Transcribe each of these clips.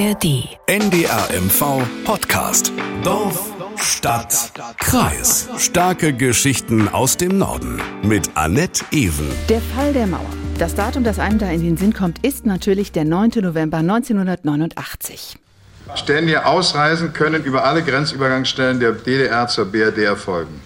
ARD. NDRMV Podcast. Dorf, Stadt, Kreis. Starke Geschichten aus dem Norden. Mit Annette Ewen. Der Fall der Mauer. Das Datum, das einem da in den Sinn kommt, ist natürlich der 9. November 1989. Ständige Ausreisen können über alle Grenzübergangsstellen der DDR zur BRD erfolgen.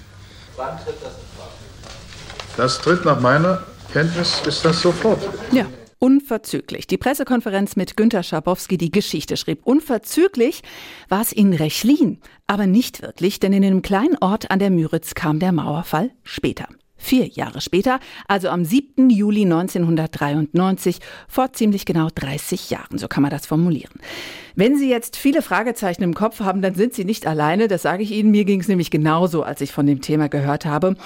Wann tritt das in Kraft? Das tritt nach meiner Kenntnis ist das sofort. Ja. Unverzüglich. Die Pressekonferenz mit Günter Schabowski die Geschichte schrieb. Unverzüglich war es in Rechlin, aber nicht wirklich, denn in einem kleinen Ort an der Müritz kam der Mauerfall später. Vier Jahre später, also am 7. Juli 1993, vor ziemlich genau 30 Jahren, so kann man das formulieren. Wenn Sie jetzt viele Fragezeichen im Kopf haben, dann sind Sie nicht alleine, das sage ich Ihnen. Mir ging es nämlich genauso, als ich von dem Thema gehört habe.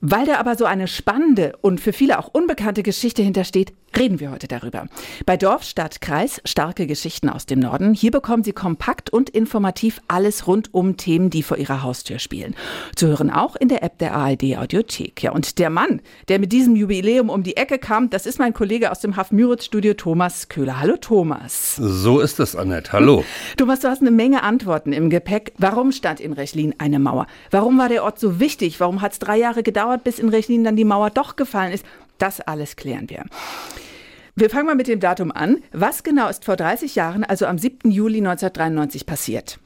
Weil da aber so eine spannende und für viele auch unbekannte Geschichte hintersteht, reden wir heute darüber. Bei Dorf, Stadt, Kreis, starke Geschichten aus dem Norden. Hier bekommen Sie kompakt und informativ alles rund um Themen, die vor Ihrer Haustür spielen. Zu hören auch in der App der ARD Audiothek. Ja, und der Mann, der mit diesem Jubiläum um die Ecke kam, das ist mein Kollege aus dem Haff Müritz Studio, Thomas Köhler. Hallo Thomas. So ist es, Annette. Hallo. Thomas, du hast eine Menge Antworten im Gepäck. Warum stand in Rechlin eine Mauer? Warum war der Ort so wichtig? Warum hat es drei Jahre gedauert, bis in Rechlin dann die Mauer doch gefallen ist? Das alles klären wir. Wir fangen mal mit dem Datum an. Was genau ist vor 30 Jahren, also am 7. Juli 1993, passiert?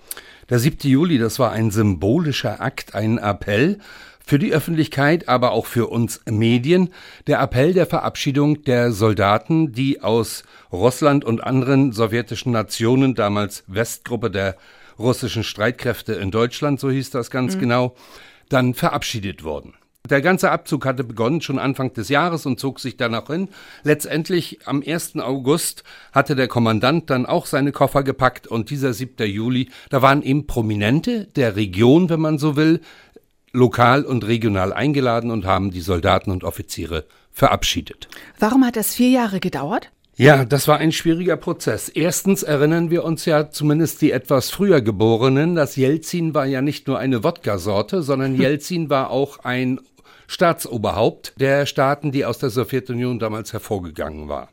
Der 7. Juli, das war ein symbolischer Akt, ein Appell für die Öffentlichkeit, aber auch für uns Medien. Der Appell der Verabschiedung der Soldaten, die aus Russland und anderen sowjetischen Nationen, damals Westgruppe der russischen Streitkräfte in Deutschland, so hieß das ganz mhm. genau, dann verabschiedet wurden. Der ganze Abzug hatte begonnen schon Anfang des Jahres und zog sich danach hin. Letztendlich am 1. August hatte der Kommandant dann auch seine Koffer gepackt und dieser 7. Juli, da waren eben Prominente der Region, wenn man so will, lokal und regional eingeladen und haben die Soldaten und Offiziere verabschiedet. Warum hat das vier Jahre gedauert? Ja, das war ein schwieriger Prozess. Erstens erinnern wir uns ja zumindest die etwas früher Geborenen, dass Jelzin war ja nicht nur eine Wodka-Sorte, sondern Jelzin war auch ein Staatsoberhaupt der Staaten, die aus der Sowjetunion damals hervorgegangen war.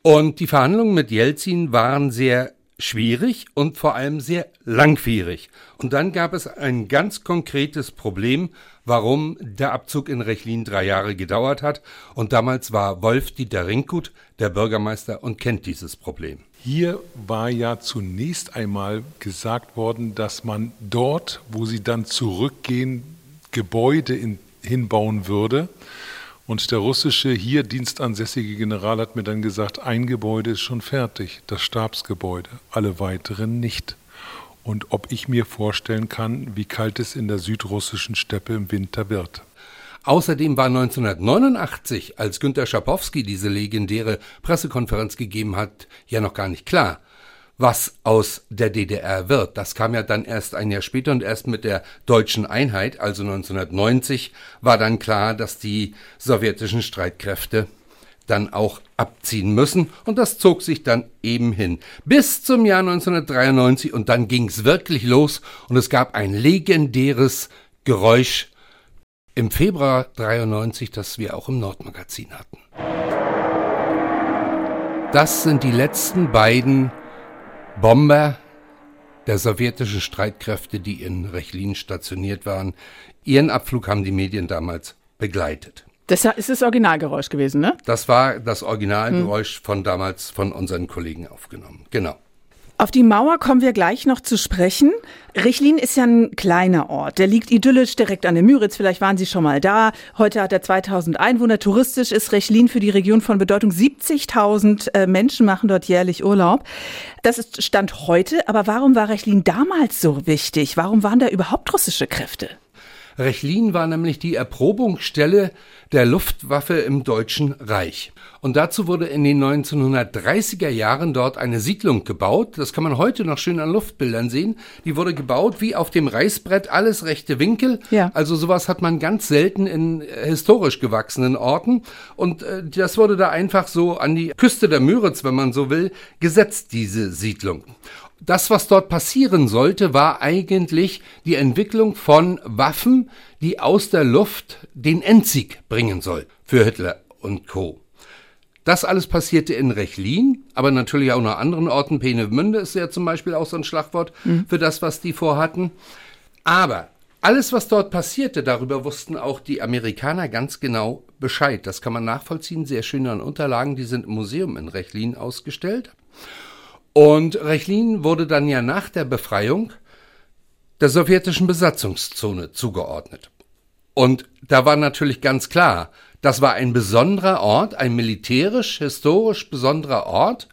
Und die Verhandlungen mit Jelzin waren sehr schwierig und vor allem sehr langwierig. Und dann gab es ein ganz konkretes Problem, warum der Abzug in Rechlin drei Jahre gedauert hat. Und damals war Wolf-Dieter Rinckut der Bürgermeister und kennt dieses Problem. Hier war ja zunächst einmal gesagt worden, dass man dort, wo sie dann zurückgehen, Gebäude in hinbauen würde. Und der russische hier dienstansässige General hat mir dann gesagt, ein Gebäude ist schon fertig, das Stabsgebäude, alle weiteren nicht. Und ob ich mir vorstellen kann, wie kalt es in der südrussischen Steppe im Winter wird. Außerdem war 1989, als Günter Schabowski diese legendäre Pressekonferenz gegeben hat, ja noch gar nicht klar, was aus der DDR wird. Das kam ja dann erst ein Jahr später und erst mit der deutschen Einheit, also 1990, war dann klar, dass die sowjetischen Streitkräfte dann auch abziehen müssen und das zog sich dann eben hin bis zum Jahr 1993 und dann ging es wirklich los und es gab ein legendäres Geräusch im Februar 93, das wir auch im Nordmagazin hatten. Das sind die letzten beiden Bomber der sowjetischen Streitkräfte, die in Rechlin stationiert waren. Ihren Abflug haben die Medien damals begleitet. Das ist das Originalgeräusch gewesen, ne? Das war das Originalgeräusch hm. von damals von unseren Kollegen aufgenommen. Genau. Auf die Mauer kommen wir gleich noch zu sprechen. Richlin ist ja ein kleiner Ort. Der liegt idyllisch direkt an der Müritz. Vielleicht waren Sie schon mal da. Heute hat er 2000 Einwohner. Touristisch ist Rechlin für die Region von Bedeutung. 70.000 äh, Menschen machen dort jährlich Urlaub. Das ist Stand heute. Aber warum war Rechlin damals so wichtig? Warum waren da überhaupt russische Kräfte? Rechlin war nämlich die Erprobungsstelle der Luftwaffe im Deutschen Reich. Und dazu wurde in den 1930er Jahren dort eine Siedlung gebaut. Das kann man heute noch schön an Luftbildern sehen. Die wurde gebaut wie auf dem Reißbrett, alles rechte Winkel. Ja. Also sowas hat man ganz selten in äh, historisch gewachsenen Orten. Und äh, das wurde da einfach so an die Küste der Müritz, wenn man so will, gesetzt, diese Siedlung das, was dort passieren sollte, war eigentlich die Entwicklung von Waffen, die aus der Luft den Endsieg bringen soll für Hitler und Co. Das alles passierte in Rechlin, aber natürlich auch noch anderen Orten. Peenemünde ist ja zum Beispiel auch so ein Schlagwort mhm. für das, was die vorhatten. Aber alles, was dort passierte, darüber wussten auch die Amerikaner ganz genau Bescheid. Das kann man nachvollziehen, sehr schön an Unterlagen, die sind im Museum in Rechlin ausgestellt. Und Rechlin wurde dann ja nach der Befreiung der sowjetischen Besatzungszone zugeordnet. Und da war natürlich ganz klar, das war ein besonderer Ort, ein militärisch, historisch besonderer Ort.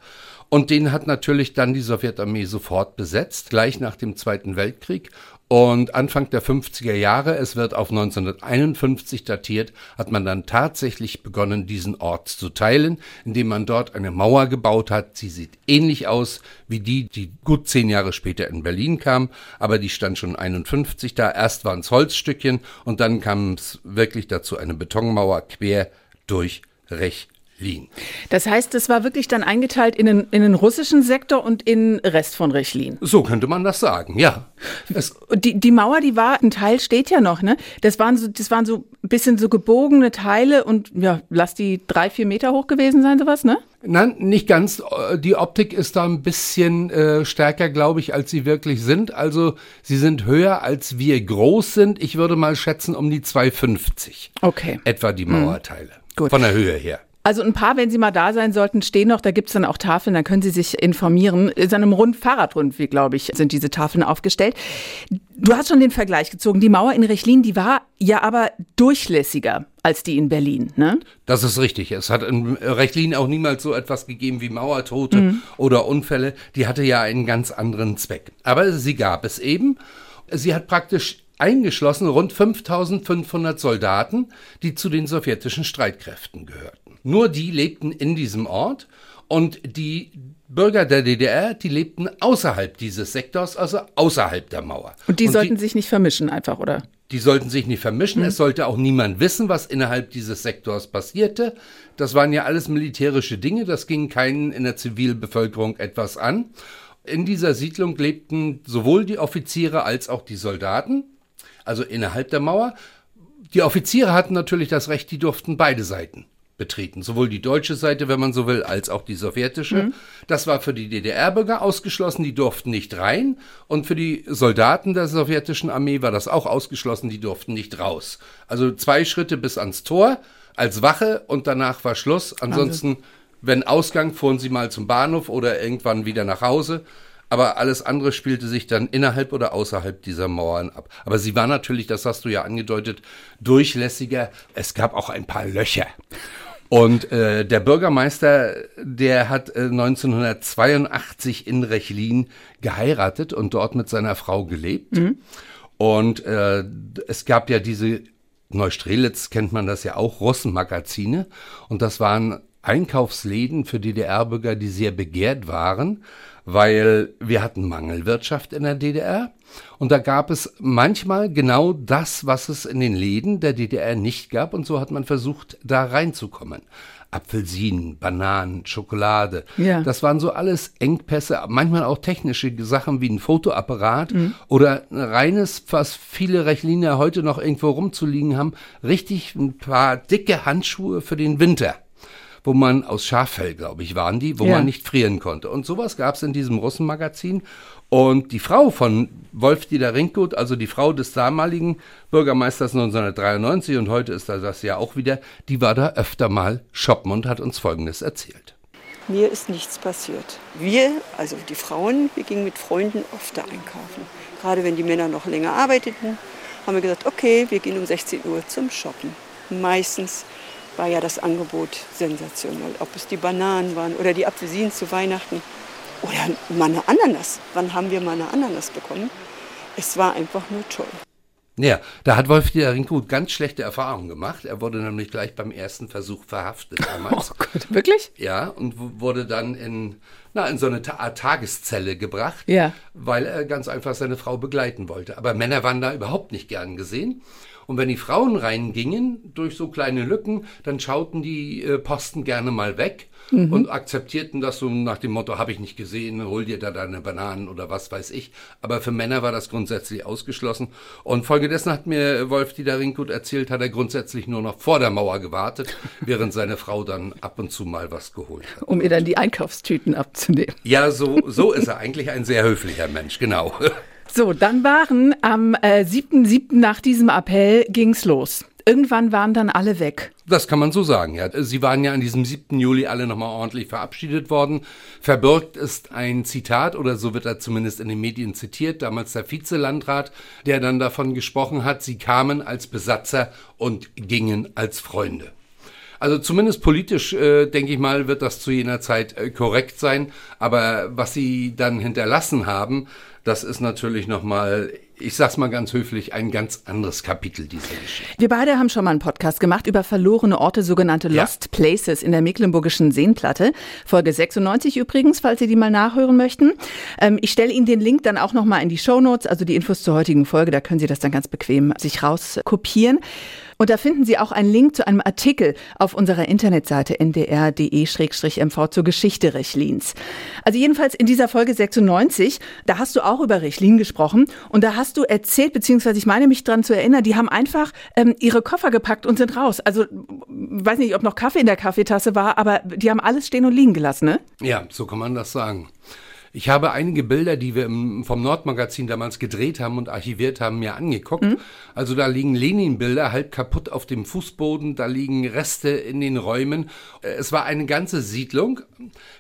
Und den hat natürlich dann die Sowjetarmee sofort besetzt, gleich nach dem Zweiten Weltkrieg. Und Anfang der 50er Jahre, es wird auf 1951 datiert, hat man dann tatsächlich begonnen, diesen Ort zu teilen, indem man dort eine Mauer gebaut hat. Sie sieht ähnlich aus wie die, die gut zehn Jahre später in Berlin kam, aber die stand schon 51 da. Erst waren es Holzstückchen und dann kam es wirklich dazu eine Betonmauer quer durch Rech Rechlin. Das heißt, es war wirklich dann eingeteilt in den, in den russischen Sektor und in Rest von Rechlin. So könnte man das sagen, ja. Es die, die Mauer, die war, ein Teil steht ja noch, ne? Das waren so, das waren so ein bisschen so gebogene Teile und ja, lass die drei, vier Meter hoch gewesen sein, sowas, ne? Nein, nicht ganz. Die Optik ist da ein bisschen äh, stärker, glaube ich, als sie wirklich sind. Also sie sind höher, als wir groß sind. Ich würde mal schätzen um die 2,50. Okay. Etwa die hm. Mauerteile. Mhm. Gut. Von der Höhe her. Also ein paar, wenn Sie mal da sein sollten, stehen noch. Da gibt es dann auch Tafeln, dann können Sie sich informieren. In einem Rund Fahrradrundweg, glaube ich, sind diese Tafeln aufgestellt. Du hast schon den Vergleich gezogen. Die Mauer in Rechlin, die war ja aber durchlässiger als die in Berlin, ne? Das ist richtig. Es hat in Rechlin auch niemals so etwas gegeben wie Mauertote mhm. oder Unfälle. Die hatte ja einen ganz anderen Zweck. Aber sie gab es eben. Sie hat praktisch eingeschlossen rund 5500 Soldaten, die zu den sowjetischen Streitkräften gehörten. Nur die lebten in diesem Ort und die Bürger der DDR, die lebten außerhalb dieses Sektors, also außerhalb der Mauer. Und die und sollten die, sich nicht vermischen einfach, oder? Die sollten sich nicht vermischen. Mhm. Es sollte auch niemand wissen, was innerhalb dieses Sektors passierte. Das waren ja alles militärische Dinge. Das ging keinen in der Zivilbevölkerung etwas an. In dieser Siedlung lebten sowohl die Offiziere als auch die Soldaten, also innerhalb der Mauer. Die Offiziere hatten natürlich das Recht, die durften beide Seiten betreten. Sowohl die deutsche Seite, wenn man so will, als auch die sowjetische. Mhm. Das war für die DDR-Bürger ausgeschlossen, die durften nicht rein. Und für die Soldaten der sowjetischen Armee war das auch ausgeschlossen, die durften nicht raus. Also zwei Schritte bis ans Tor als Wache und danach war Schluss. Ansonsten, also. wenn Ausgang, fuhren sie mal zum Bahnhof oder irgendwann wieder nach Hause. Aber alles andere spielte sich dann innerhalb oder außerhalb dieser Mauern ab. Aber sie war natürlich, das hast du ja angedeutet, durchlässiger. Es gab auch ein paar Löcher. Und äh, der Bürgermeister, der hat äh, 1982 in Rechlin geheiratet und dort mit seiner Frau gelebt. Mhm. Und äh, es gab ja diese Neustrelitz kennt man das ja auch, Russenmagazine. Und das waren Einkaufsläden für DDR-Bürger, die sehr begehrt waren, weil wir hatten Mangelwirtschaft in der DDR. Und da gab es manchmal genau das, was es in den Läden der DDR nicht gab. Und so hat man versucht, da reinzukommen. Apfelsinen, Bananen, Schokolade. Ja. Das waren so alles Engpässe, manchmal auch technische Sachen wie ein Fotoapparat mhm. oder ein reines, was viele Rechliner heute noch irgendwo rumzuliegen haben, richtig ein paar dicke Handschuhe für den Winter wo man aus Schaffell, glaube ich, waren die, wo ja. man nicht frieren konnte. Und sowas gab es in diesem Russenmagazin. Und die Frau von Wolf-Dieter Rinckgut, also die Frau des damaligen Bürgermeisters 1993 und heute ist das ja auch wieder, die war da öfter mal shoppen und hat uns Folgendes erzählt. Mir ist nichts passiert. Wir, also die Frauen, wir gingen mit Freunden oft da einkaufen. Gerade wenn die Männer noch länger arbeiteten, haben wir gesagt, okay, wir gehen um 16 Uhr zum Shoppen. Meistens war ja das Angebot sensationell. Ob es die Bananen waren oder die Apfelsinen zu Weihnachten oder mal eine Ananas. Wann haben wir mal eine Ananas bekommen? Es war einfach nur toll. Ja, da hat Wolf-Dieter Rinkhut ganz schlechte Erfahrungen gemacht. Er wurde nämlich gleich beim ersten Versuch verhaftet damals. Oh Gott, wirklich? Ja, und wurde dann in, na, in so eine Art Tageszelle gebracht, ja. weil er ganz einfach seine Frau begleiten wollte. Aber Männer waren da überhaupt nicht gern gesehen. Und wenn die Frauen reingingen durch so kleine Lücken, dann schauten die äh, Posten gerne mal weg mhm. und akzeptierten das so nach dem Motto, habe ich nicht gesehen, hol dir da deine Bananen oder was weiß ich. Aber für Männer war das grundsätzlich ausgeschlossen. Und folgedessen hat mir Wolf Dieter Ringut erzählt, hat er grundsätzlich nur noch vor der Mauer gewartet, während seine Frau dann ab und zu mal was geholt hat. Um ihr dann die Einkaufstüten abzunehmen. Ja, so, so ist er eigentlich ein sehr höflicher Mensch, genau. So, dann waren am äh, 7.7. nach diesem Appell ging's los. Irgendwann waren dann alle weg. Das kann man so sagen, ja. Sie waren ja an diesem 7. Juli alle nochmal ordentlich verabschiedet worden. Verbirgt ist ein Zitat, oder so wird er zumindest in den Medien zitiert, damals der Vizelandrat, der dann davon gesprochen hat, sie kamen als Besatzer und gingen als Freunde. Also zumindest politisch, äh, denke ich mal, wird das zu jener Zeit äh, korrekt sein. Aber was sie dann hinterlassen haben, das ist natürlich nochmal, ich sag's mal ganz höflich, ein ganz anderes Kapitel dieser Geschichte. Wir beide haben schon mal einen Podcast gemacht über verlorene Orte, sogenannte ja. Lost Places in der Mecklenburgischen Seenplatte. Folge 96 übrigens, falls Sie die mal nachhören möchten. Ähm, ich stelle Ihnen den Link dann auch nochmal in die Show Notes, also die Infos zur heutigen Folge, da können Sie das dann ganz bequem sich rauskopieren. Und da finden Sie auch einen Link zu einem Artikel auf unserer Internetseite ndr.de-mv zur Geschichte Rechlins. Also jedenfalls in dieser Folge 96, da hast du auch über Rechlin gesprochen und da hast du erzählt, beziehungsweise ich meine mich dran zu erinnern, die haben einfach ähm, ihre Koffer gepackt und sind raus. Also weiß nicht, ob noch Kaffee in der Kaffeetasse war, aber die haben alles stehen und liegen gelassen, ne? Ja, so kann man das sagen. Ich habe einige Bilder, die wir im, vom Nordmagazin damals gedreht haben und archiviert haben, mir angeguckt. Mhm. Also da liegen Lenin-Bilder halb kaputt auf dem Fußboden, da liegen Reste in den Räumen. Äh, es war eine ganze Siedlung,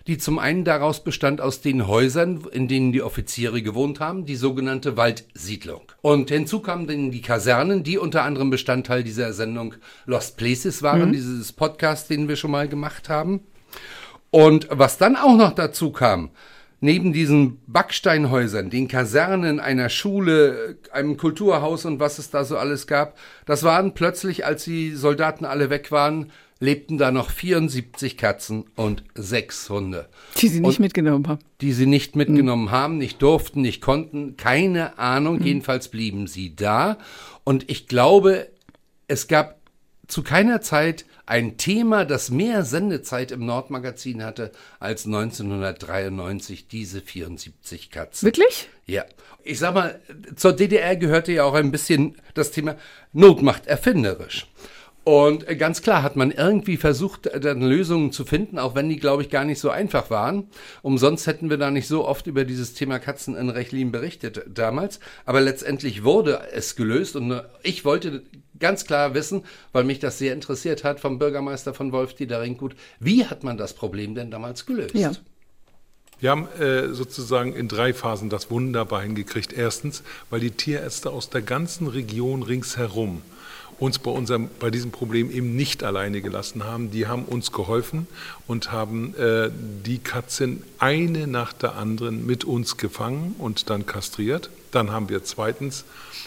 die zum einen daraus bestand aus den Häusern, in denen die Offiziere gewohnt haben, die sogenannte Waldsiedlung. Und hinzu kamen dann die Kasernen, die unter anderem Bestandteil dieser Sendung Lost Places waren, mhm. dieses Podcast, den wir schon mal gemacht haben. Und was dann auch noch dazu kam, neben diesen Backsteinhäusern, den Kasernen einer Schule, einem Kulturhaus und was es da so alles gab, das waren plötzlich, als die Soldaten alle weg waren, lebten da noch 74 Katzen und sechs Hunde. Die sie nicht und mitgenommen haben. Die sie nicht mitgenommen mhm. haben, nicht durften, nicht konnten, keine Ahnung, mhm. jedenfalls blieben sie da. Und ich glaube, es gab zu keiner Zeit ein Thema, das mehr Sendezeit im Nordmagazin hatte als 1993 diese 74 Katzen. Wirklich? Ja. Ich sag mal, zur DDR gehörte ja auch ein bisschen das Thema Not macht erfinderisch. Und ganz klar hat man irgendwie versucht, dann Lösungen zu finden, auch wenn die, glaube ich, gar nicht so einfach waren. Umsonst hätten wir da nicht so oft über dieses Thema Katzen in Rechlin berichtet damals. Aber letztendlich wurde es gelöst und ich wollte ganz klar wissen, weil mich das sehr interessiert hat, vom Bürgermeister von Wolf-Dieter Ringgut, wie hat man das Problem denn damals gelöst? Ja. Wir haben äh, sozusagen in drei Phasen das wunderbar hingekriegt. Erstens, weil die Tierärzte aus der ganzen Region ringsherum uns bei, unserem, bei diesem Problem eben nicht alleine gelassen haben. Die haben uns geholfen und haben äh, die Katzen eine nach der anderen mit uns gefangen und dann kastriert. Dann haben wir zweitens,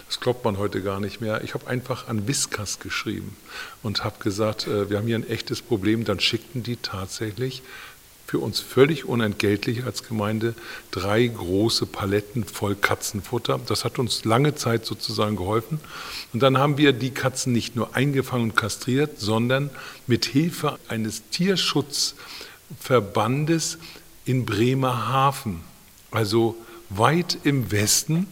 das glaubt man heute gar nicht mehr, ich habe einfach an Viskas geschrieben und habe gesagt, äh, wir haben hier ein echtes Problem. Dann schickten die tatsächlich für uns völlig unentgeltlich als Gemeinde drei große Paletten voll Katzenfutter. Das hat uns lange Zeit sozusagen geholfen. Und dann haben wir die Katzen nicht nur eingefangen und kastriert, sondern mit Hilfe eines Tierschutzverbandes in Bremerhaven, also weit im Westen,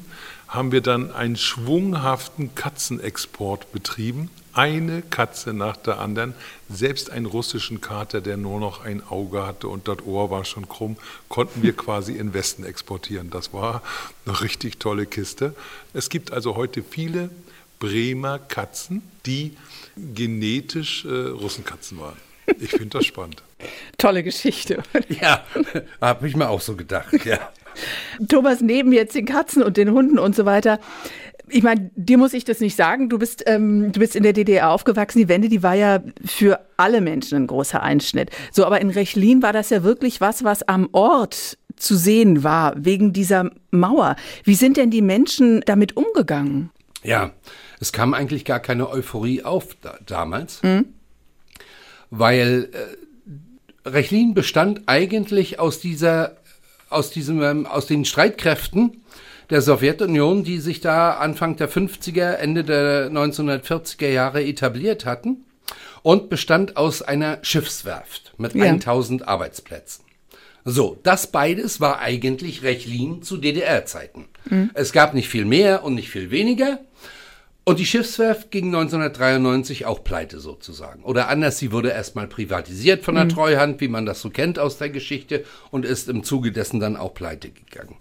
haben wir dann einen schwunghaften Katzenexport betrieben eine Katze nach der anderen, selbst einen russischen Kater, der nur noch ein Auge hatte und das Ohr war schon krumm, konnten wir quasi in Westen exportieren. Das war eine richtig tolle Kiste. Es gibt also heute viele Bremer Katzen, die genetisch äh, Russenkatzen waren. Ich finde das spannend. Tolle Geschichte. Ja, habe ich mir auch so gedacht, ja. Thomas, neben jetzt den Katzen und den Hunden und so weiter, ich meine, dir muss ich das nicht sagen. Du bist, ähm, du bist in der DDR aufgewachsen. Die Wende, die war ja für alle Menschen ein großer Einschnitt. So, aber in Rechlin war das ja wirklich was, was am Ort zu sehen war, wegen dieser Mauer. Wie sind denn die Menschen damit umgegangen? Ja, es kam eigentlich gar keine Euphorie auf da, damals, mhm. weil äh, Rechlin bestand eigentlich aus dieser aus diesem, ähm, aus den Streitkräften der Sowjetunion, die sich da Anfang der 50er, Ende der 1940er Jahre etabliert hatten und bestand aus einer Schiffswerft mit ja. 1000 Arbeitsplätzen. So, das beides war eigentlich Rechlin zu DDR-Zeiten. Mhm. Es gab nicht viel mehr und nicht viel weniger. Und die Schiffswerft ging 1993 auch pleite sozusagen. Oder anders, sie wurde erstmal privatisiert von der mhm. Treuhand, wie man das so kennt aus der Geschichte, und ist im Zuge dessen dann auch pleite gegangen.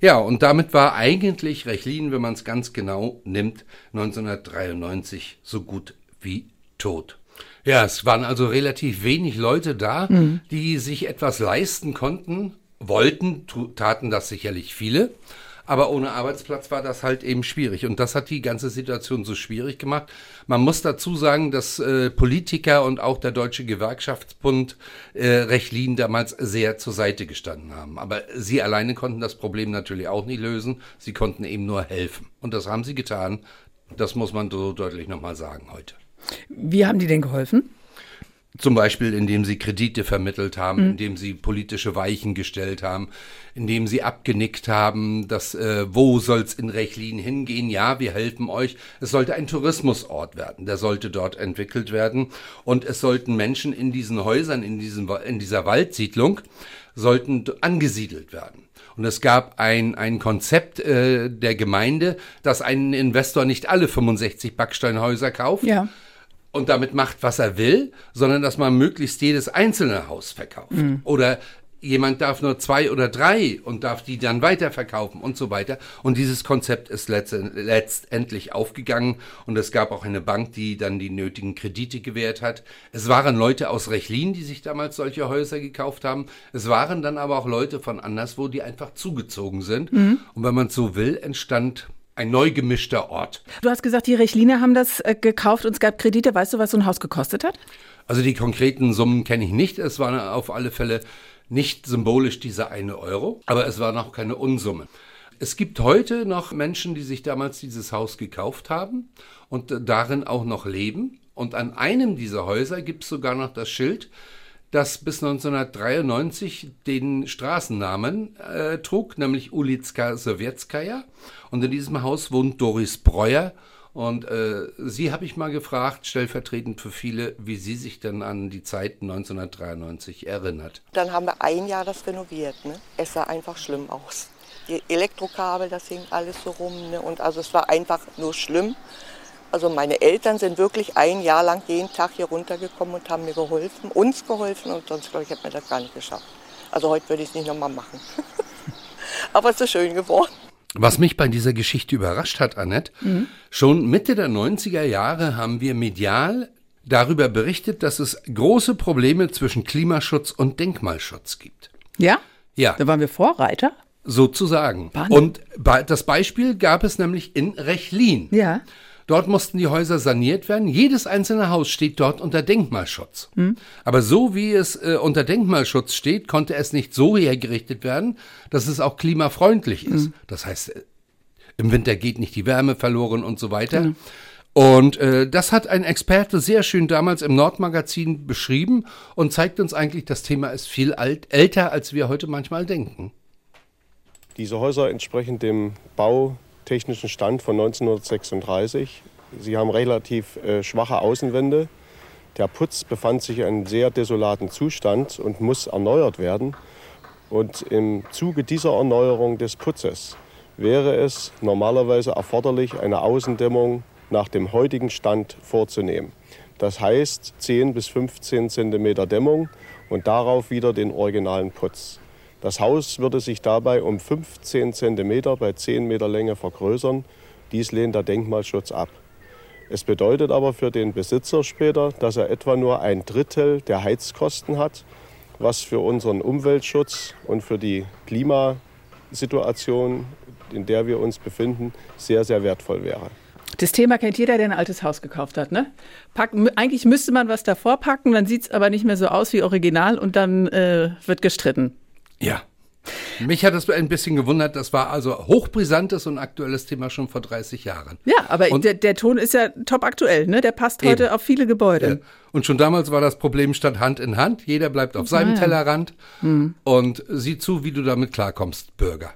Ja, und damit war eigentlich Rechlin, wenn man es ganz genau nimmt, 1993 so gut wie tot. Ja, es waren also relativ wenig Leute da, mhm. die sich etwas leisten konnten, wollten, taten das sicherlich viele. Aber ohne Arbeitsplatz war das halt eben schwierig. Und das hat die ganze Situation so schwierig gemacht. Man muss dazu sagen, dass äh, Politiker und auch der Deutsche Gewerkschaftsbund äh, Rechlin damals sehr zur Seite gestanden haben. Aber sie alleine konnten das Problem natürlich auch nicht lösen. Sie konnten eben nur helfen. Und das haben sie getan. Das muss man so deutlich nochmal sagen heute. Wie haben die denn geholfen? Zum Beispiel, indem sie Kredite vermittelt haben, mhm. indem sie politische Weichen gestellt haben, indem sie abgenickt haben, dass äh, wo soll's in Rechlin hingehen? Ja, wir helfen euch. Es sollte ein Tourismusort werden, der sollte dort entwickelt werden und es sollten Menschen in diesen Häusern, in diesem in dieser Waldsiedlung sollten angesiedelt werden. Und es gab ein, ein Konzept äh, der Gemeinde, dass ein Investor nicht alle 65 Backsteinhäuser kauft, ja und damit macht, was er will, sondern dass man möglichst jedes einzelne Haus verkauft. Mhm. Oder jemand darf nur zwei oder drei und darf die dann weiterverkaufen und so weiter. Und dieses Konzept ist letztendlich aufgegangen und es gab auch eine Bank, die dann die nötigen Kredite gewährt hat. Es waren Leute aus Rechlin, die sich damals solche Häuser gekauft haben. Es waren dann aber auch Leute von anderswo, die einfach zugezogen sind. Mhm. Und wenn man so will, entstand ein neu gemischter Ort. Du hast gesagt, die Rechliner haben das äh, gekauft und es gab Kredite. Weißt du, was so ein Haus gekostet hat? Also die konkreten Summen kenne ich nicht. Es war auf alle Fälle nicht symbolisch dieser eine Euro, aber es war noch keine Unsumme. Es gibt heute noch Menschen, die sich damals dieses Haus gekauft haben und darin auch noch leben. Und an einem dieser Häuser gibt es sogar noch das Schild, das bis 1993 den Straßennamen äh, trug, nämlich Ulitska Sowjetskaya. Und in diesem Haus wohnt Doris Breuer. Und äh, sie habe ich mal gefragt, stellvertretend für viele, wie sie sich denn an die Zeit 1993 erinnert. Dann haben wir ein Jahr das renoviert. Ne? Es sah einfach schlimm aus. Die Elektrokabel, das hing alles so rum. Ne? Und also es war einfach nur schlimm. Also meine Eltern sind wirklich ein Jahr lang jeden Tag hier runtergekommen und haben mir geholfen, uns geholfen und sonst glaube ich, hätte mir das gar nicht geschafft. Also heute würde ich es nicht nochmal machen. Aber es ist schön geworden. Was mich bei dieser Geschichte überrascht hat, Annette, mhm. schon Mitte der 90er Jahre haben wir medial darüber berichtet, dass es große Probleme zwischen Klimaschutz und Denkmalschutz gibt. Ja? Ja. Da waren wir Vorreiter? Sozusagen. Wahnsinn. Und das Beispiel gab es nämlich in Rechlin. Ja. Dort mussten die Häuser saniert werden. Jedes einzelne Haus steht dort unter Denkmalschutz. Mhm. Aber so wie es äh, unter Denkmalschutz steht, konnte es nicht so hergerichtet werden, dass es auch klimafreundlich ist. Mhm. Das heißt, äh, im Winter geht nicht die Wärme verloren und so weiter. Mhm. Und äh, das hat ein Experte sehr schön damals im Nordmagazin beschrieben und zeigt uns eigentlich, das Thema ist viel alt, älter, als wir heute manchmal denken. Diese Häuser entsprechen dem Bau technischen Stand von 1936. Sie haben relativ äh, schwache Außenwände. Der Putz befand sich in einem sehr desolaten Zustand und muss erneuert werden. Und im Zuge dieser Erneuerung des Putzes wäre es normalerweise erforderlich, eine Außendämmung nach dem heutigen Stand vorzunehmen. Das heißt 10 bis 15 cm Dämmung und darauf wieder den originalen Putz. Das Haus würde sich dabei um 15 cm bei 10 Meter Länge vergrößern. Dies lehnt der Denkmalschutz ab. Es bedeutet aber für den Besitzer später, dass er etwa nur ein Drittel der Heizkosten hat, was für unseren Umweltschutz und für die Klimasituation, in der wir uns befinden, sehr, sehr wertvoll wäre. Das Thema kennt jeder, der ein altes Haus gekauft hat. Ne? Packen, eigentlich müsste man was davor packen, dann sieht es aber nicht mehr so aus wie original und dann äh, wird gestritten. Ja. Mich hat es ein bisschen gewundert, das war also hochbrisantes und aktuelles Thema schon vor 30 Jahren. Ja, aber der, der, Ton ist ja top aktuell, ne? Der passt heute eben. auf viele Gebäude. Ja. Und schon damals war das Problem statt Hand in Hand. Jeder bleibt auf seinem ja. Tellerrand mhm. und sieh zu, wie du damit klarkommst, Bürger.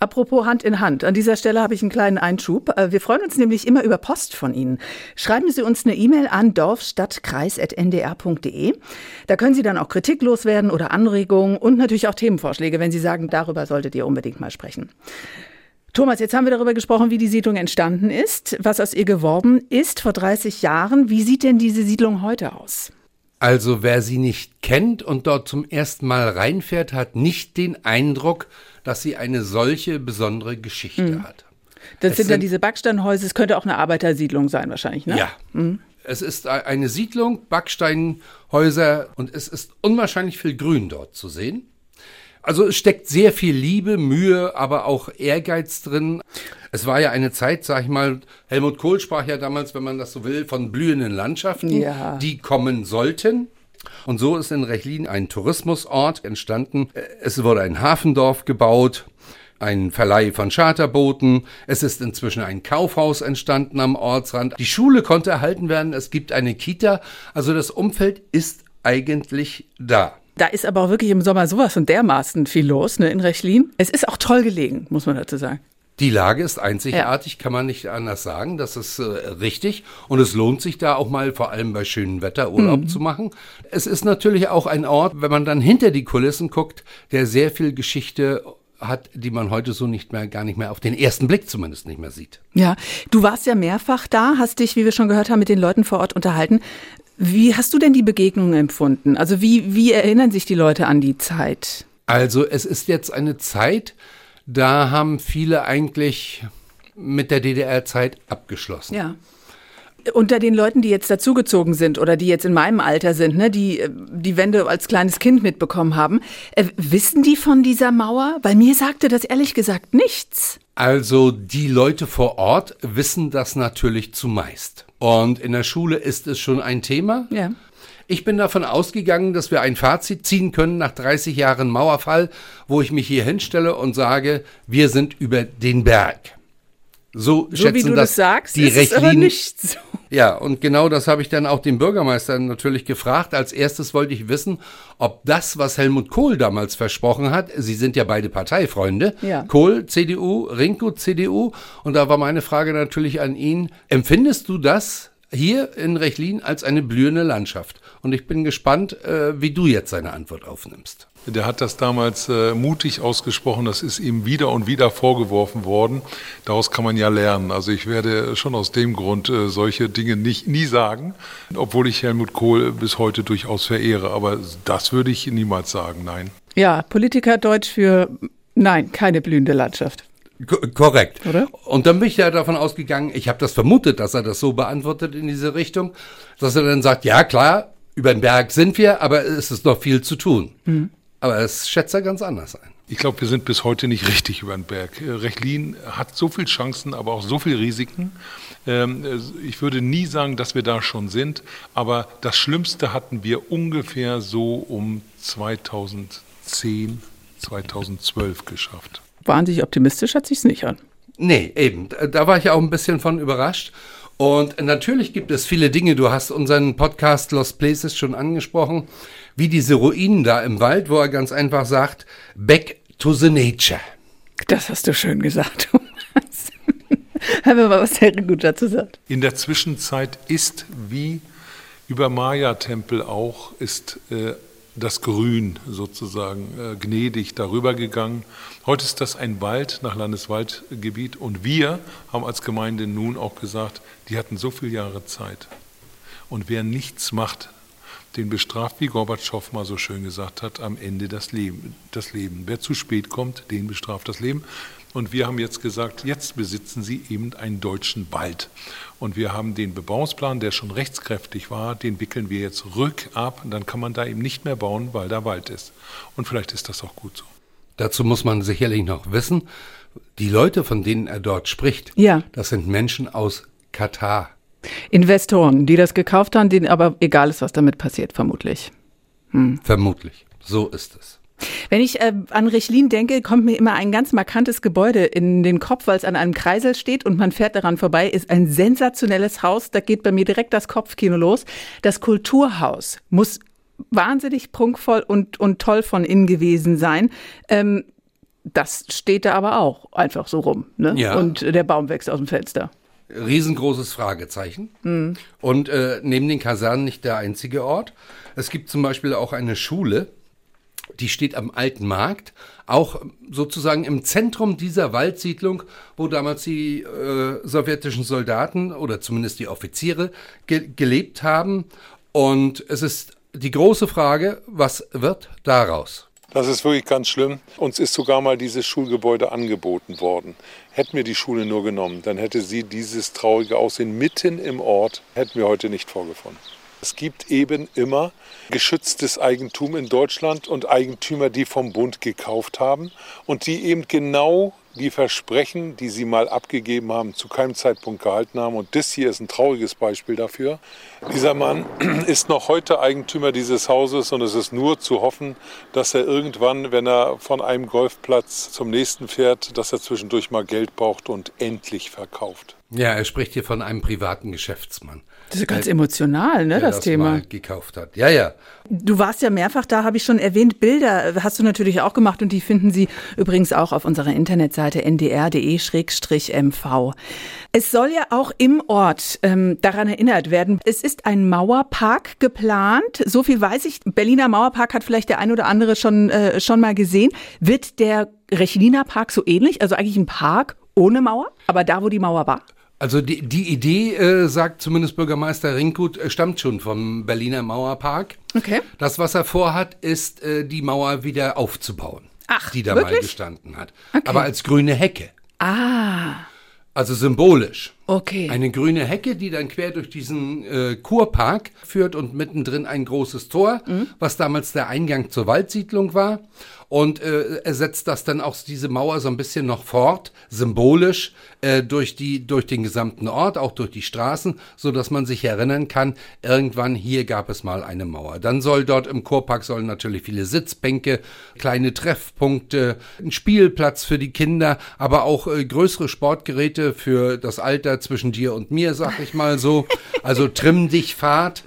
Apropos Hand in Hand, an dieser Stelle habe ich einen kleinen Einschub. Äh, wir freuen uns nämlich immer über Post von Ihnen. Schreiben Sie uns eine E-Mail an dorfstadtkreis.ndr.de. Da können Sie dann auch Kritik loswerden oder Anregungen und natürlich auch Themenvorschläge, wenn Sie sagen, darüber solltet ihr unbedingt mal sprechen. Thomas, jetzt haben wir darüber gesprochen, wie die Siedlung entstanden ist, was aus ihr geworden ist vor 30 Jahren. Wie sieht denn diese Siedlung heute aus? Also wer sie nicht kennt und dort zum ersten Mal reinfährt, hat nicht den Eindruck, dass sie eine solche besondere Geschichte mhm. hat. Das sind, sind dann diese Backsteinhäuser, es könnte auch eine Arbeitersiedlung sein wahrscheinlich, ne? Ja. Mhm. Es ist eine Siedlung, Backsteinhäuser und es ist unwahrscheinlich viel Grün dort zu sehen. Also es steckt sehr viel Liebe, Mühe, aber auch Ehrgeiz drin. Es war ja eine Zeit, sag ich mal, Helmut Kohl sprach ja damals, wenn man das so will, von blühenden Landschaften, ja. die kommen sollten. Und so ist in Rechlin ein Tourismusort entstanden. Es wurde ein Hafendorf gebaut ein Verleih von Charterbooten. Es ist inzwischen ein Kaufhaus entstanden am Ortsrand. Die Schule konnte erhalten werden. Es gibt eine Kita. Also das Umfeld ist eigentlich da. Da ist aber auch wirklich im Sommer sowas von dermaßen viel los ne, in Rechlin. Es ist auch toll gelegen, muss man dazu sagen. Die Lage ist einzigartig, ja. kann man nicht anders sagen. Das ist äh, richtig. Und es lohnt sich da auch mal, vor allem bei schönem Wetter, Urlaub mhm. zu machen. Es ist natürlich auch ein Ort, wenn man dann hinter die Kulissen guckt, der sehr viel Geschichte hat, die man heute so nicht mehr, gar nicht mehr auf den ersten Blick zumindest nicht mehr sieht. Ja, du warst ja mehrfach da, hast dich, wie wir schon gehört haben, mit den Leuten vor Ort unterhalten. Wie hast du denn die Begegnung empfunden? Also wie, wie erinnern sich die Leute an die Zeit? Also es ist jetzt eine Zeit, da haben viele eigentlich mit der DDR-Zeit abgeschlossen. Ja. Unter den Leuten, die jetzt dazugezogen sind oder die jetzt in meinem Alter sind, ne, die die Wende als kleines Kind mitbekommen haben, äh, wissen die von dieser Mauer? Weil mir sagte das ehrlich gesagt nichts. Also die Leute vor Ort wissen das natürlich zumeist. Und in der Schule ist es schon ein Thema. Ja. Ich bin davon ausgegangen, dass wir ein Fazit ziehen können nach 30 Jahren Mauerfall, wo ich mich hier hinstelle und sage, wir sind über den Berg. So, so schätzen wie du das, das sagst, die ist es aber nicht so. Ja, und genau das habe ich dann auch den Bürgermeister natürlich gefragt. Als erstes wollte ich wissen, ob das, was Helmut Kohl damals versprochen hat, Sie sind ja beide Parteifreunde, ja. Kohl, CDU, Rinko, CDU, und da war meine Frage natürlich an ihn, empfindest du das hier in Rechlin als eine blühende Landschaft. Und ich bin gespannt, äh, wie du jetzt seine Antwort aufnimmst. Der hat das damals äh, mutig ausgesprochen. Das ist ihm wieder und wieder vorgeworfen worden. Daraus kann man ja lernen. Also ich werde schon aus dem Grund äh, solche Dinge nicht, nie sagen, obwohl ich Helmut Kohl bis heute durchaus verehre. Aber das würde ich niemals sagen, nein. Ja, Politiker Deutsch für nein, keine blühende Landschaft. Korrekt. Oder? Und dann bin ich ja davon ausgegangen, ich habe das vermutet, dass er das so beantwortet in diese Richtung, dass er dann sagt, ja klar, über den Berg sind wir, aber es ist noch viel zu tun. Mhm. Aber es schätzt er ganz anders ein. Ich glaube, wir sind bis heute nicht richtig über den Berg. Rechlin hat so viele Chancen, aber auch so viele Risiken. Ähm, ich würde nie sagen, dass wir da schon sind, aber das Schlimmste hatten wir ungefähr so um 2010, 2012 geschafft wahnsinnig optimistisch hat sich's nicht an. Nee, eben. Da war ich auch ein bisschen von überrascht. Und natürlich gibt es viele Dinge. Du hast unseren Podcast Lost Places schon angesprochen, wie diese Ruinen da im Wald, wo er ganz einfach sagt, back to the nature. Das hast du schön gesagt, Thomas. Haben wir mal was sehr gut dazu sagt. In der Zwischenzeit ist wie über Maya-Tempel auch, ist äh, das Grün sozusagen äh, gnädig darüber gegangen. Heute ist das ein Wald nach Landeswaldgebiet und wir haben als Gemeinde nun auch gesagt, die hatten so viele Jahre Zeit. Und wer nichts macht, den bestraft, wie Gorbatschow mal so schön gesagt hat, am Ende das Leben. Das Leben. Wer zu spät kommt, den bestraft das Leben. Und wir haben jetzt gesagt, jetzt besitzen sie eben einen deutschen Wald. Und wir haben den Bebauungsplan, der schon rechtskräftig war, den wickeln wir jetzt rückab. Und dann kann man da eben nicht mehr bauen, weil da Wald ist. Und vielleicht ist das auch gut so. Dazu muss man sicherlich noch wissen, die Leute, von denen er dort spricht, ja. das sind Menschen aus Katar. Investoren, die das gekauft haben, denen aber egal ist, was damit passiert, vermutlich. Hm. Vermutlich. So ist es. Wenn ich äh, an Rechlin denke, kommt mir immer ein ganz markantes Gebäude in den Kopf, weil es an einem Kreisel steht und man fährt daran vorbei. Ist ein sensationelles Haus. Da geht bei mir direkt das Kopfkino los. Das Kulturhaus muss wahnsinnig prunkvoll und, und toll von innen gewesen sein. Ähm, das steht da aber auch einfach so rum. Ne? Ja. Und der Baum wächst aus dem Fenster. Riesengroßes Fragezeichen. Und äh, neben den Kasernen nicht der einzige Ort. Es gibt zum Beispiel auch eine Schule, die steht am Alten Markt, auch sozusagen im Zentrum dieser Waldsiedlung, wo damals die äh, sowjetischen Soldaten oder zumindest die Offiziere ge gelebt haben. Und es ist die große Frage, was wird daraus? Das ist wirklich ganz schlimm. Uns ist sogar mal dieses Schulgebäude angeboten worden. Hätten wir die Schule nur genommen, dann hätte sie dieses traurige Aussehen mitten im Ort, hätten wir heute nicht vorgefunden. Es gibt eben immer geschütztes Eigentum in Deutschland und Eigentümer, die vom Bund gekauft haben und die eben genau die Versprechen, die sie mal abgegeben haben, zu keinem Zeitpunkt gehalten haben. Und das hier ist ein trauriges Beispiel dafür. Dieser Mann ist noch heute Eigentümer dieses Hauses und es ist nur zu hoffen, dass er irgendwann, wenn er von einem Golfplatz zum nächsten fährt, dass er zwischendurch mal Geld braucht und endlich verkauft. Ja, er spricht hier von einem privaten Geschäftsmann. Das ist ganz emotional, ne, der das, Thema. mal gekauft hat. Ja, ja. Du warst ja mehrfach da, habe ich schon erwähnt. Bilder hast du natürlich auch gemacht und die finden Sie übrigens auch auf unserer Internetseite ndr.de-mv. Es soll ja auch im Ort ähm, daran erinnert werden. Es ist ein Mauerpark geplant. So viel weiß ich. Berliner Mauerpark hat vielleicht der ein oder andere schon, äh, schon mal gesehen. Wird der Rechliner Park so ähnlich? Also eigentlich ein Park ohne Mauer, aber da, wo die Mauer war? Also die, die Idee, äh, sagt zumindest Bürgermeister Rinkhut, äh, stammt schon vom Berliner Mauerpark. Okay. Das, was er vorhat, ist, äh, die Mauer wieder aufzubauen. Ach, die da mal wirklich? gestanden hat. Okay. Aber als grüne Hecke. Ah, Also symbolisch. okay. Eine grüne Hecke, die dann quer durch diesen äh, Kurpark führt und mittendrin ein großes Tor, was damals der Eingang zur Waldsiedlung war. Und äh, er setzt das dann auch diese Mauer so ein bisschen noch fort, symbolisch, äh, durch, die, durch den gesamten Ort, auch durch die Straßen, so dass man sich erinnern kann, irgendwann hier gab es mal eine Mauer. Dann soll dort im Kurpark sollen natürlich viele Sitzbänke, kleine Treffpunkte, ein Spielplatz für die Kinder, aber auch äh, größere Sportgeräte für das Alter zwischen dir und mir, sag ich mal so. Also trimm dich Fahrt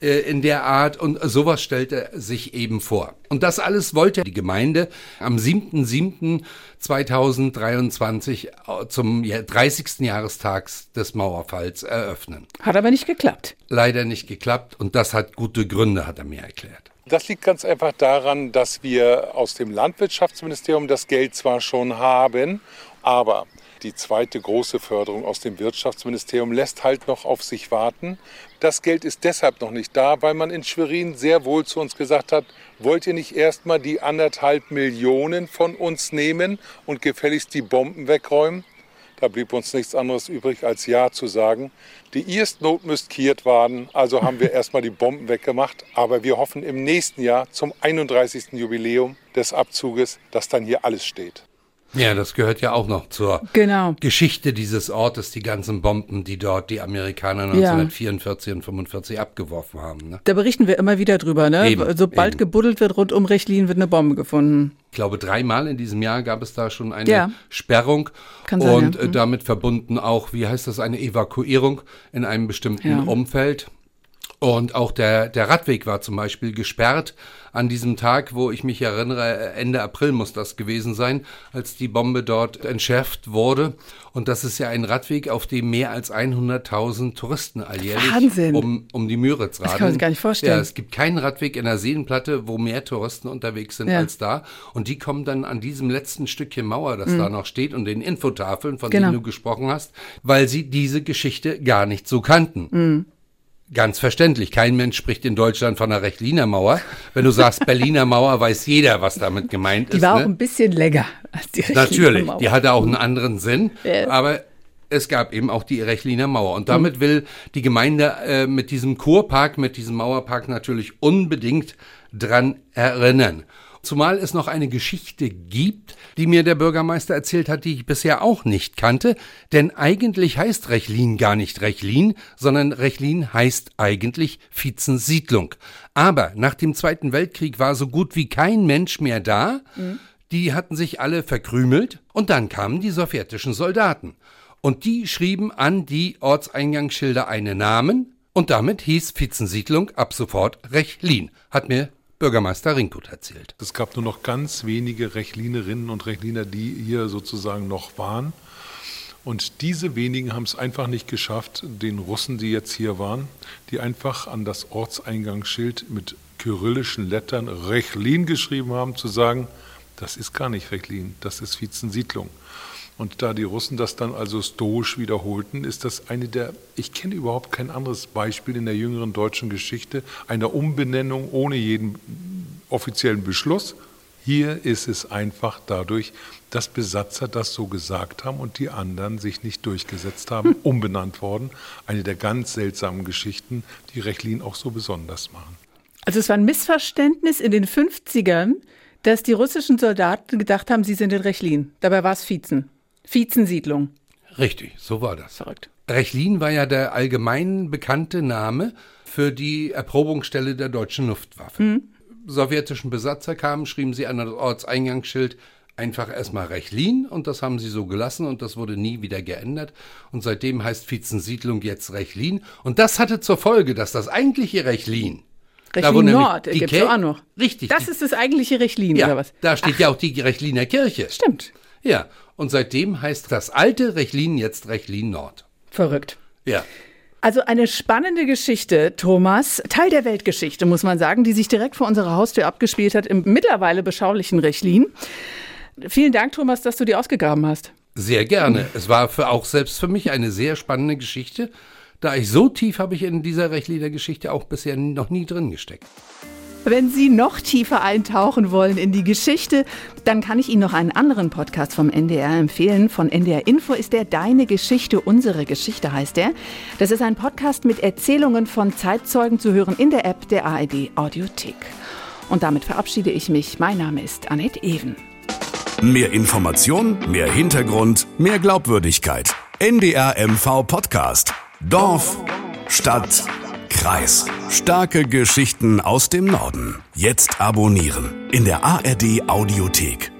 äh, in der Art und sowas stellt er sich eben vor. Und das alles wollte die Gemeinde am 7.7.2023 äh, zum ja- 30. Jahrestags des Mauerfalls eröffnen. Hat aber nicht geklappt. Leider nicht geklappt und das hat gute Gründe, hat er mir erklärt. Das liegt ganz einfach daran, dass wir aus dem Landwirtschaftsministerium das Geld zwar schon haben, aber die zweite große Förderung aus dem Wirtschaftsministerium lässt halt noch auf sich warten. Das Geld ist deshalb noch nicht da, weil man in Schwerin sehr wohl zu uns gesagt hat, wollt ihr nicht erstmal die anderthalb Millionen von uns nehmen und gefälligst die Bomben wegräumen? Da blieb uns nichts anderes übrig, als Ja zu sagen. Die erste Not müsst kiert werden, also haben wir erstmal die Bomben weggemacht. Aber wir hoffen im nächsten Jahr zum 31. Jubiläum des Abzuges, dass dann hier alles steht. Ja, das gehört ja auch noch zur Genau. Geschichte dieses Ortes, die ganzen Bomben, die dort die Amerikaner Ja. 1944 und 45 abgeworfen haben. Ne? Da berichten wir immer wieder drüber, ne? Eben, Sobald eben. gebuddelt wird rund um Rechlin, wird eine Bombe gefunden. Ich glaube, dreimal in diesem Jahr gab es da schon eine Ja. Sperrung sein, und ja. äh, Mhm. damit verbunden auch, wie heißt das, eine Evakuierung in einem bestimmten Ja. Umfeld. Und auch der, der Radweg war zum Beispiel gesperrt an diesem Tag, wo ich mich erinnere, Ende April muss das gewesen sein, als die Bombe dort entschärft wurde. Und das ist ja ein Radweg, auf dem mehr als 100.000 Touristen alljährlich Wahnsinn. um, um die Müritz radeln. kann man sich gar nicht vorstellen. Ja, es gibt keinen Radweg in der Seenplatte, wo mehr Touristen unterwegs sind Ja. als da. Und die kommen dann an diesem letzten Stückchen Mauer, das da noch steht, und den Infotafeln, von Mhm. Genau. denen du gesprochen hast, weil sie diese Geschichte gar nicht so kannten. Mhm. Ganz verständlich. Kein Mensch spricht in Deutschland von der Rechliner Mauer. Wenn du sagst Berliner Mauer, weiß jeder, was damit gemeint Die ist. war ne? auch ein bisschen länger als die Rechliner Natürlich, Mauer. die hatte auch einen anderen Sinn, Ja. aber es gab eben auch die Rechliner Mauer. Und damit will die Gemeinde äh, mit diesem Kurpark, mit diesem Mauerpark natürlich unbedingt dran erinnern. Zumal es noch eine Geschichte gibt, die mir der Bürgermeister erzählt hat, die ich bisher auch nicht kannte. Denn eigentlich heißt Rechlin gar nicht Rechlin, sondern Rechlin heißt eigentlich Vizensiedlung. Aber nach dem Zweiten Weltkrieg war so gut wie kein Mensch mehr da. Mhm. Die hatten sich alle verkrümelt und dann kamen die sowjetischen Soldaten. Und die schrieben an die Ortseingangsschilder einen Namen und damit hieß Vizensiedlung ab sofort Rechlin, hat mir Bürgermeister Rinkut erzählt. Es gab nur noch ganz wenige Rechlinerinnen und Rechliner, die hier sozusagen noch waren. Und diese wenigen haben es einfach nicht geschafft, den Russen, die jetzt hier waren, die einfach an das Ortseingangsschild mit kyrillischen Lettern Rechlin geschrieben haben, zu sagen, das ist gar nicht Rechlin, das ist Vizensiedlung. Und da die Russen das dann also stoisch wiederholten, ist das eine der, ich kenne überhaupt kein anderes Beispiel in der jüngeren deutschen Geschichte einer Umbenennung ohne jeden offiziellen Beschluss. Hier ist es einfach dadurch, dass Besatzer das so gesagt haben und die anderen sich nicht durchgesetzt haben, umbenannt worden. Eine der ganz seltsamen Geschichten, die Rechlin auch so besonders machen. Also es war ein Missverständnis in den 50ern, dass die russischen Soldaten gedacht haben, sie sind in Rechlin. Dabei war es Vizen. Vizensiedlung. Richtig, so war das. Verrückt. Rechlin war ja der allgemein bekannte Name für die Erprobungsstelle der deutschen Luftwaffe. Mhm. Sowjetischen Besatzer kamen, schrieben sie an das Ortseingangsschild einfach erstmal Rechlin und das haben sie so gelassen und das wurde nie wieder geändert. Und seitdem heißt Vizensiedlung jetzt Rechlin. Und das hatte zur Folge, dass das eigentliche Rechlin Rechlin Nord gibt es auch noch. Richtig. Das ist das eigentliche Rechlin, ja, oder was? Da steht Ach. ja auch die Rechliner Kirche. Stimmt. Ja, und seitdem heißt das alte Rechlin jetzt Rechlin Nord. Verrückt. Ja. Also eine spannende Geschichte, Thomas. Teil der Weltgeschichte, muss man sagen, die sich direkt vor unserer Haustür abgespielt hat im mittlerweile beschaulichen Rechlin. Vielen Dank, Thomas, dass du die ausgegraben hast. Sehr gerne. Es war für auch selbst für mich eine sehr spannende Geschichte. Da ich so tief habe ich in dieser Rechliner Geschichte auch bisher noch nie drin gesteckt. Wenn Sie noch tiefer eintauchen wollen in die Geschichte, dann kann ich Ihnen noch einen anderen Podcast vom NDR empfehlen. Von NDR Info ist der Deine Geschichte, unsere Geschichte heißt der. Das ist ein Podcast mit Erzählungen von Zeitzeugen zu hören in der App der ARD Audiothek. Und damit verabschiede ich mich. Mein Name ist Annette Ewen. Mehr Information, mehr Hintergrund, mehr Glaubwürdigkeit. NDR MV Podcast. Dorf, Stadt, Kreis. Starke Geschichten aus dem Norden. Jetzt abonnieren in der ARD Audiothek.